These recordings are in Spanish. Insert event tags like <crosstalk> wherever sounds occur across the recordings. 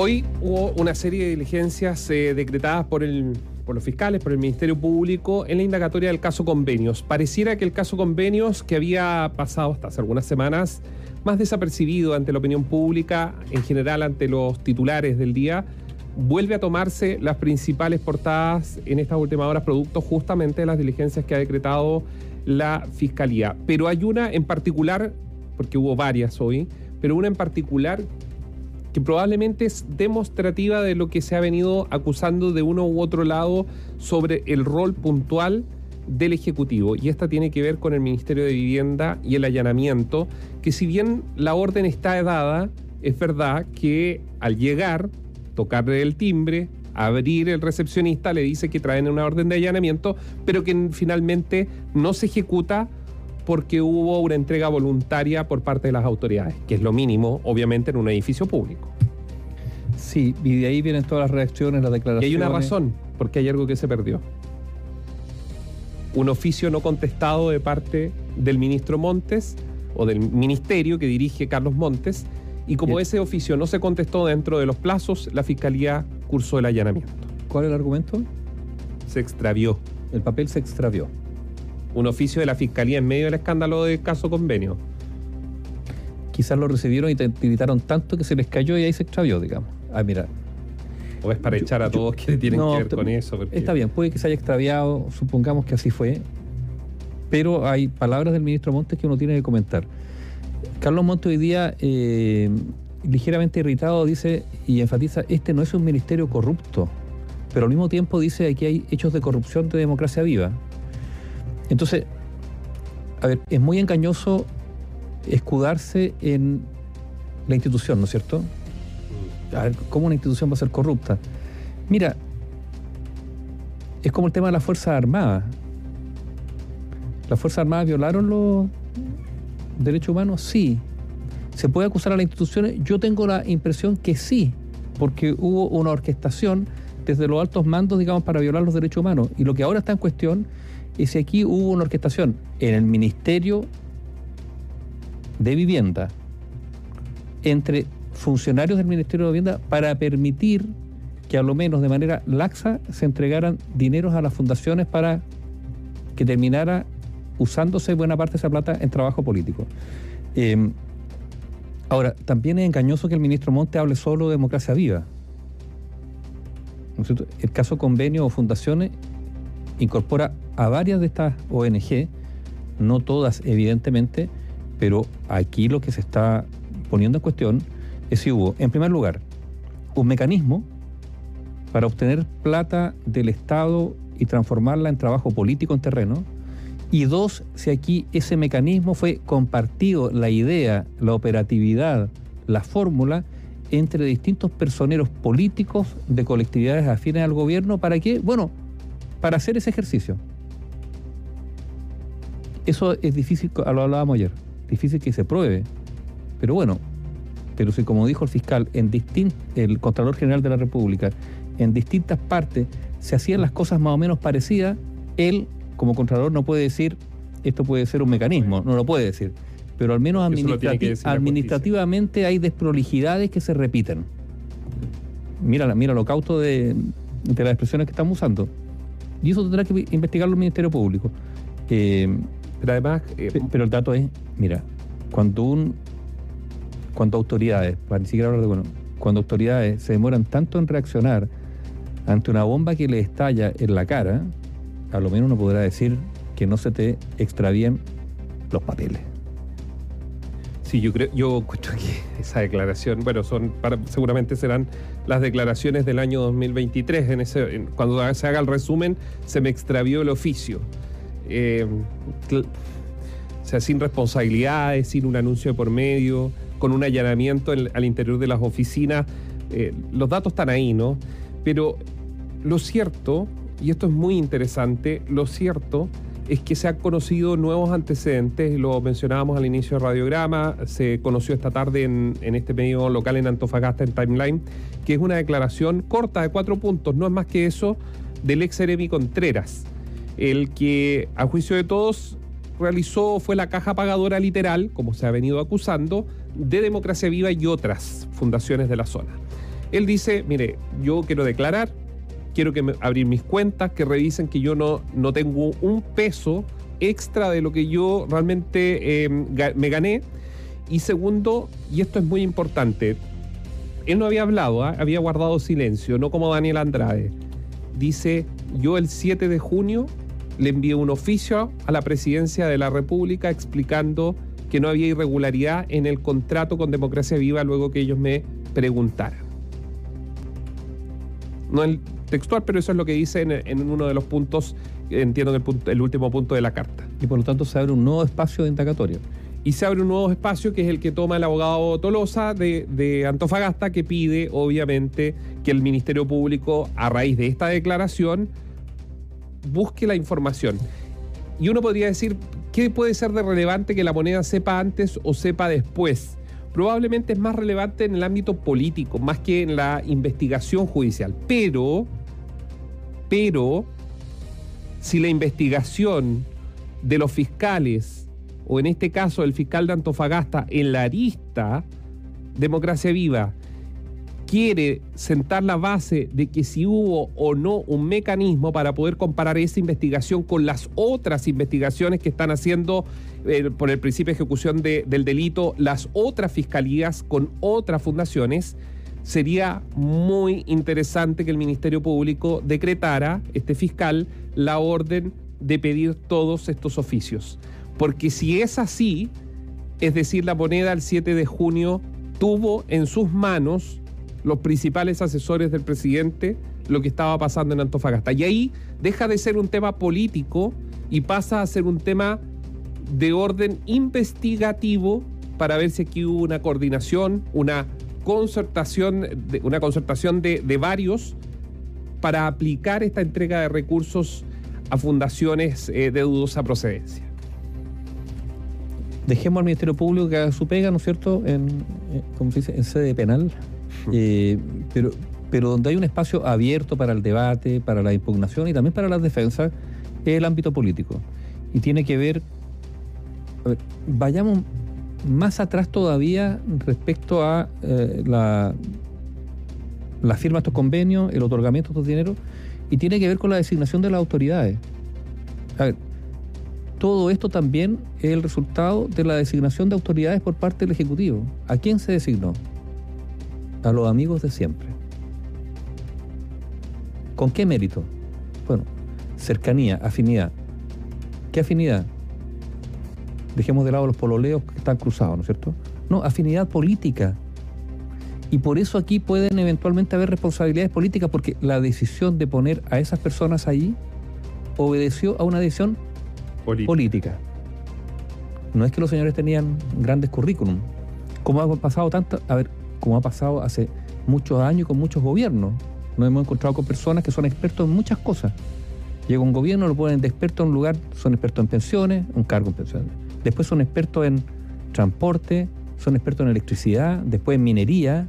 Hoy hubo una serie de diligencias eh, decretadas por, el, por los fiscales, por el Ministerio Público, en la indagatoria del caso Convenios. Pareciera que el caso Convenios, que había pasado hasta hace algunas semanas, más desapercibido ante la opinión pública, en general ante los titulares del día, vuelve a tomarse las principales portadas en estas últimas horas, producto justamente de las diligencias que ha decretado la Fiscalía. Pero hay una en particular, porque hubo varias hoy, pero una en particular que probablemente es demostrativa de lo que se ha venido acusando de uno u otro lado sobre el rol puntual del Ejecutivo. Y esta tiene que ver con el Ministerio de Vivienda y el allanamiento, que si bien la orden está dada, es verdad que al llegar, tocarle el timbre, abrir el recepcionista, le dice que traen una orden de allanamiento, pero que finalmente no se ejecuta porque hubo una entrega voluntaria por parte de las autoridades, que es lo mínimo, obviamente, en un edificio público. Sí, y de ahí vienen todas las reacciones, las declaraciones. Y hay una razón, porque hay algo que se perdió. Un oficio no contestado de parte del ministro Montes o del ministerio que dirige Carlos Montes, y como ese oficio no se contestó dentro de los plazos, la fiscalía cursó el allanamiento. ¿Cuál es el argumento? Se extravió. El papel se extravió un oficio de la Fiscalía en medio del escándalo del caso convenio. Quizás lo recibieron y te gritaron tanto que se les cayó y ahí se extravió, digamos. Ah, mira. O es para echar a todos que tienen que ver con eso. Está bien, puede que se haya extraviado, supongamos que así fue, pero hay palabras del ministro Montes que uno tiene que comentar. Carlos Montes hoy día, eh, ligeramente irritado, dice y enfatiza, este no es un ministerio corrupto, pero al mismo tiempo dice aquí hay hechos de corrupción de democracia viva. Entonces, a ver, es muy engañoso escudarse en la institución, ¿no es cierto? A ver, ¿cómo una institución va a ser corrupta? Mira, es como el tema de las Fuerzas Armadas. ¿Las Fuerzas Armadas violaron los derechos humanos? Sí. ¿Se puede acusar a las instituciones? Yo tengo la impresión que sí, porque hubo una orquestación desde los altos mandos, digamos, para violar los derechos humanos. Y lo que ahora está en cuestión y si aquí hubo una orquestación en el Ministerio de Vivienda entre funcionarios del Ministerio de Vivienda para permitir que a lo menos de manera laxa se entregaran dineros a las fundaciones para que terminara usándose buena parte de esa plata en trabajo político. Em, ahora, también es engañoso que el ministro Monte hable solo de democracia viva. el caso convenio o fundaciones incorpora a varias de estas ONG, no todas evidentemente, pero aquí lo que se está poniendo en cuestión es si hubo, en primer lugar, un mecanismo para obtener plata del Estado y transformarla en trabajo político en terreno, y dos, si aquí ese mecanismo fue compartido, la idea, la operatividad, la fórmula, entre distintos personeros políticos de colectividades afines al gobierno, ¿para qué? Bueno, para hacer ese ejercicio. Eso es difícil, lo hablábamos ayer, difícil que se pruebe. Pero bueno, pero si como dijo el fiscal, en el Contralor General de la República, en distintas partes se hacían las cosas más o menos parecidas, él como Contralor no puede decir esto puede ser un mecanismo, no lo puede decir. Pero al menos administrativamente hay desprolijidades que se repiten. Mira, mira lo cauto de, de las expresiones que estamos usando. Y eso tendrá que investigarlo el Ministerio Público. Eh, pero además, eh, pero el dato es, mira, cuando un cuando autoridades, para ni siquiera hablar de bueno, cuando autoridades se demoran tanto en reaccionar ante una bomba que le estalla en la cara, a lo menos uno podrá decir que no se te extravíen los papeles. Sí, yo creo, yo encuentro que <laughs> esa declaración, bueno, son seguramente serán las declaraciones del año 2023. En ese, cuando se haga el resumen, se me extravió el oficio. Eh, o sea, sin responsabilidades, sin un anuncio de por medio, con un allanamiento al interior de las oficinas. Eh, los datos están ahí, ¿no? Pero lo cierto, y esto es muy interesante, lo cierto es que se han conocido nuevos antecedentes, lo mencionábamos al inicio de Radiograma, se conoció esta tarde en, este medio local en Antofagasta, en Timeline, que es una declaración corta de cuatro puntos, no es más que eso, del ex Eremi Contreras, el que a juicio de todos realizó, fue la caja pagadora literal, como se ha venido acusando, de Democracia Viva y otras fundaciones de la zona. Él dice, mire, yo quiero declarar, quiero que me, abrir mis cuentas, que revisen que yo no, no tengo un peso extra de lo que yo realmente eh, me gané. Y segundo, y esto es muy importante, él no había hablado, ¿ah? había guardado silencio, no como Daniel Andrade. Dice, yo el 7 de junio le envié un oficio a la presidencia de la República explicando que no había irregularidad en el contrato con Democracia Viva luego que ellos me preguntaran. No textual, pero eso es lo que dice en, uno de los puntos, entiendo que el, el último punto de la carta. Y por lo tanto se abre un nuevo espacio de indagatoria y se abre un nuevo espacio que es el que toma el abogado Tolosa de, de, Antofagasta, que pide, obviamente, que el Ministerio Público, a raíz de esta declaración, busque la información. Y uno podría decir, ¿qué puede ser de relevante que la moneda sepa antes o sepa después? Probablemente es más relevante en el ámbito político, más que en la investigación judicial. Pero, pero, si la investigación de los fiscales, o en este caso el fiscal de Antofagasta, en la arista Democracia Viva, quiere sentar la base de que si hubo o no un mecanismo para poder comparar esa investigación con las otras investigaciones que están haciendo eh, por el principio de ejecución del delito las otras fiscalías con otras fundaciones, sería muy interesante que el Ministerio Público decretara, este fiscal, la orden de pedir todos estos oficios. Porque si es así, es decir, la moneda el 7 de junio tuvo en sus manos los principales asesores del presidente lo que estaba pasando en Antofagasta. Y ahí deja de ser un tema político y pasa a ser un tema de orden investigativo para ver si aquí hubo una coordinación, una concertación, de, una concertación de, varios para aplicar esta entrega de recursos a fundaciones eh, de dudosa procedencia. Dejemos al Ministerio Público que haga su pega, ¿no es cierto?, en, eh, como se dice, en sede penal eh, pero, pero donde hay un espacio abierto para el debate, para la impugnación y también para las defensas, es el ámbito político. Y tiene que ver, vayamos más atrás todavía respecto a eh, la, la firma de estos convenios, el otorgamiento de estos dineros, y tiene que ver con la designación de las autoridades. A ver, todo esto también es el resultado de la designación de autoridades por parte del Ejecutivo. ¿A quién se designó? a los amigos de siempre. ¿Con qué mérito? Bueno, cercanía, afinidad. ¿Qué afinidad? Dejemos de lado los pololeos que están cruzados, ¿no es cierto? No, afinidad política. Y por eso aquí pueden eventualmente haber responsabilidades políticas, porque la decisión de poner a esas personas allí obedeció a una decisión política. No es que los señores tenían grandes currículum. Como ha pasado tanto, a ver, como ha pasado hace muchos años con muchos gobiernos. Nos hemos encontrado con personas que son expertos en muchas cosas. Llega un gobierno, lo ponen de experto en un lugar, son expertos en pensiones, un cargo en pensiones. Después son expertos en transporte, son expertos en electricidad, después en minería,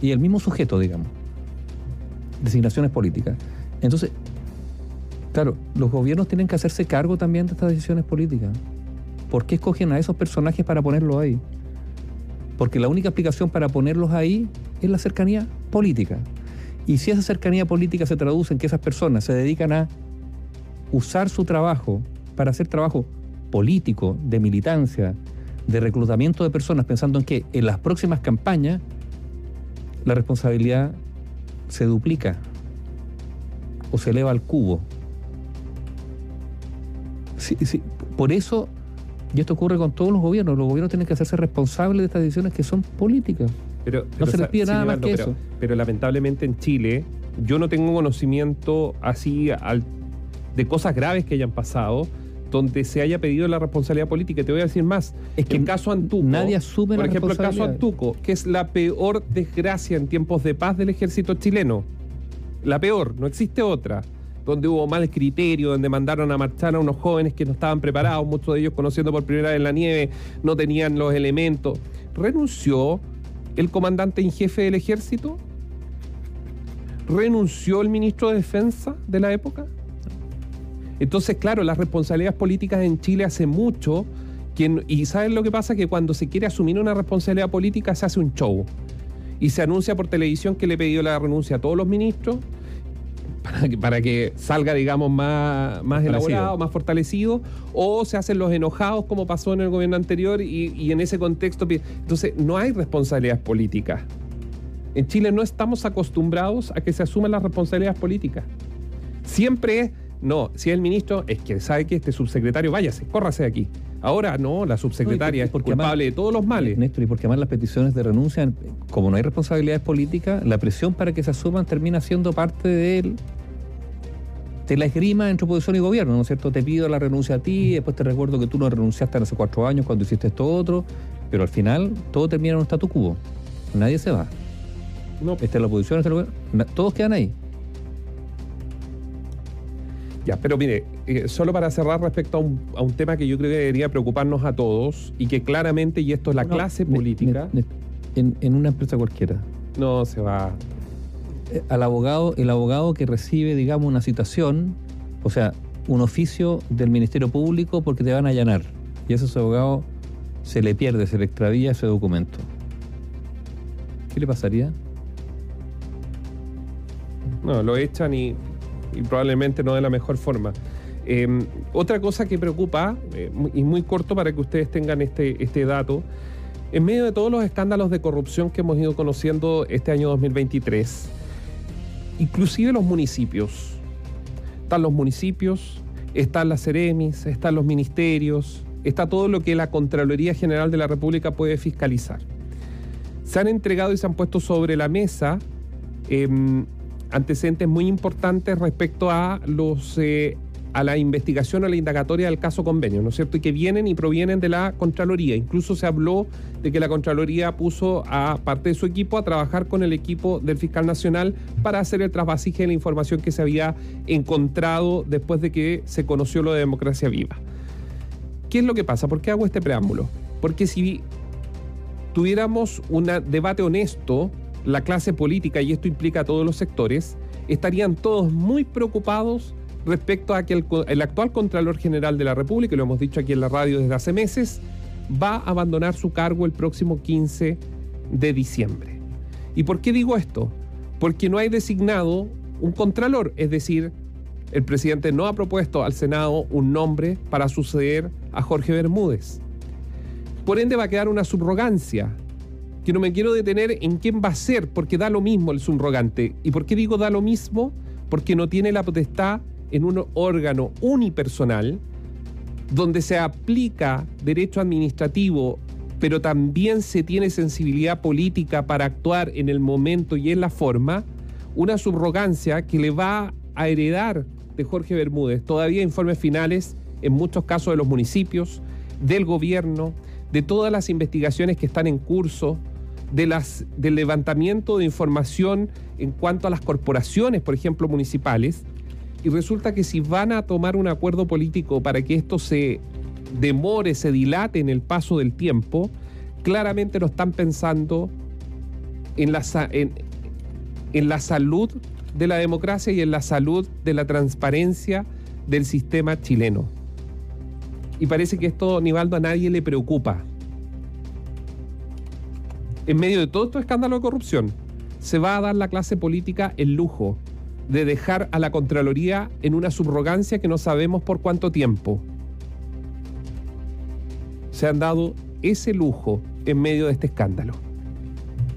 y el mismo sujeto, digamos. Designaciones políticas. Entonces, claro, los gobiernos tienen que hacerse cargo también de estas decisiones políticas. ¿Por qué escogen a esos personajes para ponerlo ahí? porque la única explicación para ponerlos ahí es la cercanía política. Y si esa cercanía política se traduce en que esas personas se dedican a usar su trabajo para hacer trabajo político, de militancia, de reclutamiento de personas, pensando en que en las próximas campañas la responsabilidad se duplica o se eleva al cubo. Por eso y esto ocurre con todos los gobiernos. Los gobiernos tienen que hacerse responsables de estas decisiones que son políticas. Pero, no se les pide nada más que eso. Pero lamentablemente en Chile yo no tengo conocimiento así de cosas graves que hayan pasado donde se haya pedido la responsabilidad política. Te voy a decir más. Es que el caso Antuco. Nadie asume Por ejemplo, el caso Antuco, que es la peor desgracia en tiempos de paz del ejército chileno. La peor, no existe otra donde hubo mal criterio, donde mandaron a marchar a unos jóvenes que no estaban preparados, muchos de ellos conociendo por primera vez la nieve, no tenían los elementos. ¿Renunció el comandante en jefe del ejército? ¿Renunció el ministro de Defensa de la época? Entonces, claro, las responsabilidades políticas en Chile hace mucho, y ¿saben lo que pasa? Que cuando se quiere asumir una responsabilidad política se hace un show y se anuncia por televisión que le pidió la renuncia a todos los ministros para que, para que salga, digamos, más, más elaborado, más fortalecido, o se hacen los enojados como pasó en el gobierno anterior y, y en ese contexto... Entonces, no hay responsabilidades políticas. En Chile no estamos acostumbrados a que se asuman las responsabilidades políticas. Siempre es, no, si es el ministro, es que sabe que este subsecretario, váyase, córrase de aquí. Ahora no, la subsecretaria es culpable de todos los males. Néstor, y porque además las peticiones de renuncia, como no hay responsabilidades políticas, la presión para que se asuman termina siendo parte de, de la esgrima entre oposición y gobierno, ¿no es cierto? Te pido la renuncia a ti, después te recuerdo que tú no renunciaste hace cuatro años cuando hiciste esto otro, pero al final todo termina en un statu quo. Nadie se va. No. Esta es la oposición, este es el gobierno. Todos quedan ahí. Ya, pero mire, eh, solo para cerrar respecto a un, a un, tema que yo creo que debería preocuparnos a todos y que claramente, y esto es la clase política. en, en, una empresa cualquiera. No se va. Eh, al abogado, el abogado que recibe, digamos, una citación, o sea, un oficio del Ministerio Público porque te van a allanar. Y a ese abogado se le pierde, se le extravía ese documento. ¿Qué le pasaría? No, lo echan y y probablemente no de la mejor forma. Eh, otra cosa que preocupa, eh, y muy corto para que ustedes tengan este, este dato, en medio de todos los escándalos de corrupción que hemos ido conociendo este año 2023, inclusive los municipios, están los municipios, están las Ceremis, están los ministerios, está todo lo que la Contraloría General de la República puede fiscalizar. Se han entregado y se han puesto sobre la mesa eh, antecedentes muy importantes respecto a los eh, a la investigación, a la indagatoria del caso convenio, ¿no es cierto? Y que vienen y provienen de la Contraloría. Incluso se habló de que la Contraloría puso a parte de su equipo a trabajar con el equipo del Fiscal Nacional para hacer el trasvasije de la información que se había encontrado después de que se conoció lo de democracia viva. ¿Qué es lo que pasa? ¿Por qué hago este preámbulo? Porque si tuviéramos un debate honesto la clase política, y esto implica a todos los sectores, estarían todos muy preocupados respecto a que el, actual Contralor General de la República, lo hemos dicho aquí en la radio desde hace meses, va a abandonar su cargo el próximo 15 de diciembre. ¿Y por qué digo esto? Porque no hay designado un Contralor, es decir, el presidente no ha propuesto al Senado un nombre para suceder a Jorge Bermúdez. Por ende va a quedar una subrogancia que no me quiero detener en quién va a ser, porque da lo mismo el subrogante. ¿Y por qué digo da lo mismo? Porque no tiene la potestad en un órgano unipersonal donde se aplica derecho administrativo, pero también se tiene sensibilidad política para actuar en el momento y en la forma, una subrogancia que le va a heredar de Jorge Bermúdez todavía informes finales, en muchos casos de los municipios, del gobierno, de todas las investigaciones que están en curso, de las, del levantamiento de información en cuanto a las corporaciones, por ejemplo, municipales, y resulta que si van a tomar un acuerdo político para que esto se demore, se dilate en el paso del tiempo, claramente lo están pensando en la, en, en la salud de la democracia y en la salud de la transparencia del sistema chileno. Y parece que esto, Nivaldo, a nadie le preocupa en medio de todo este escándalo de corrupción, se va a dar la clase política el lujo de dejar a la Contraloría en una subrogancia que no sabemos por cuánto tiempo. Se han dado ese lujo en medio de este escándalo.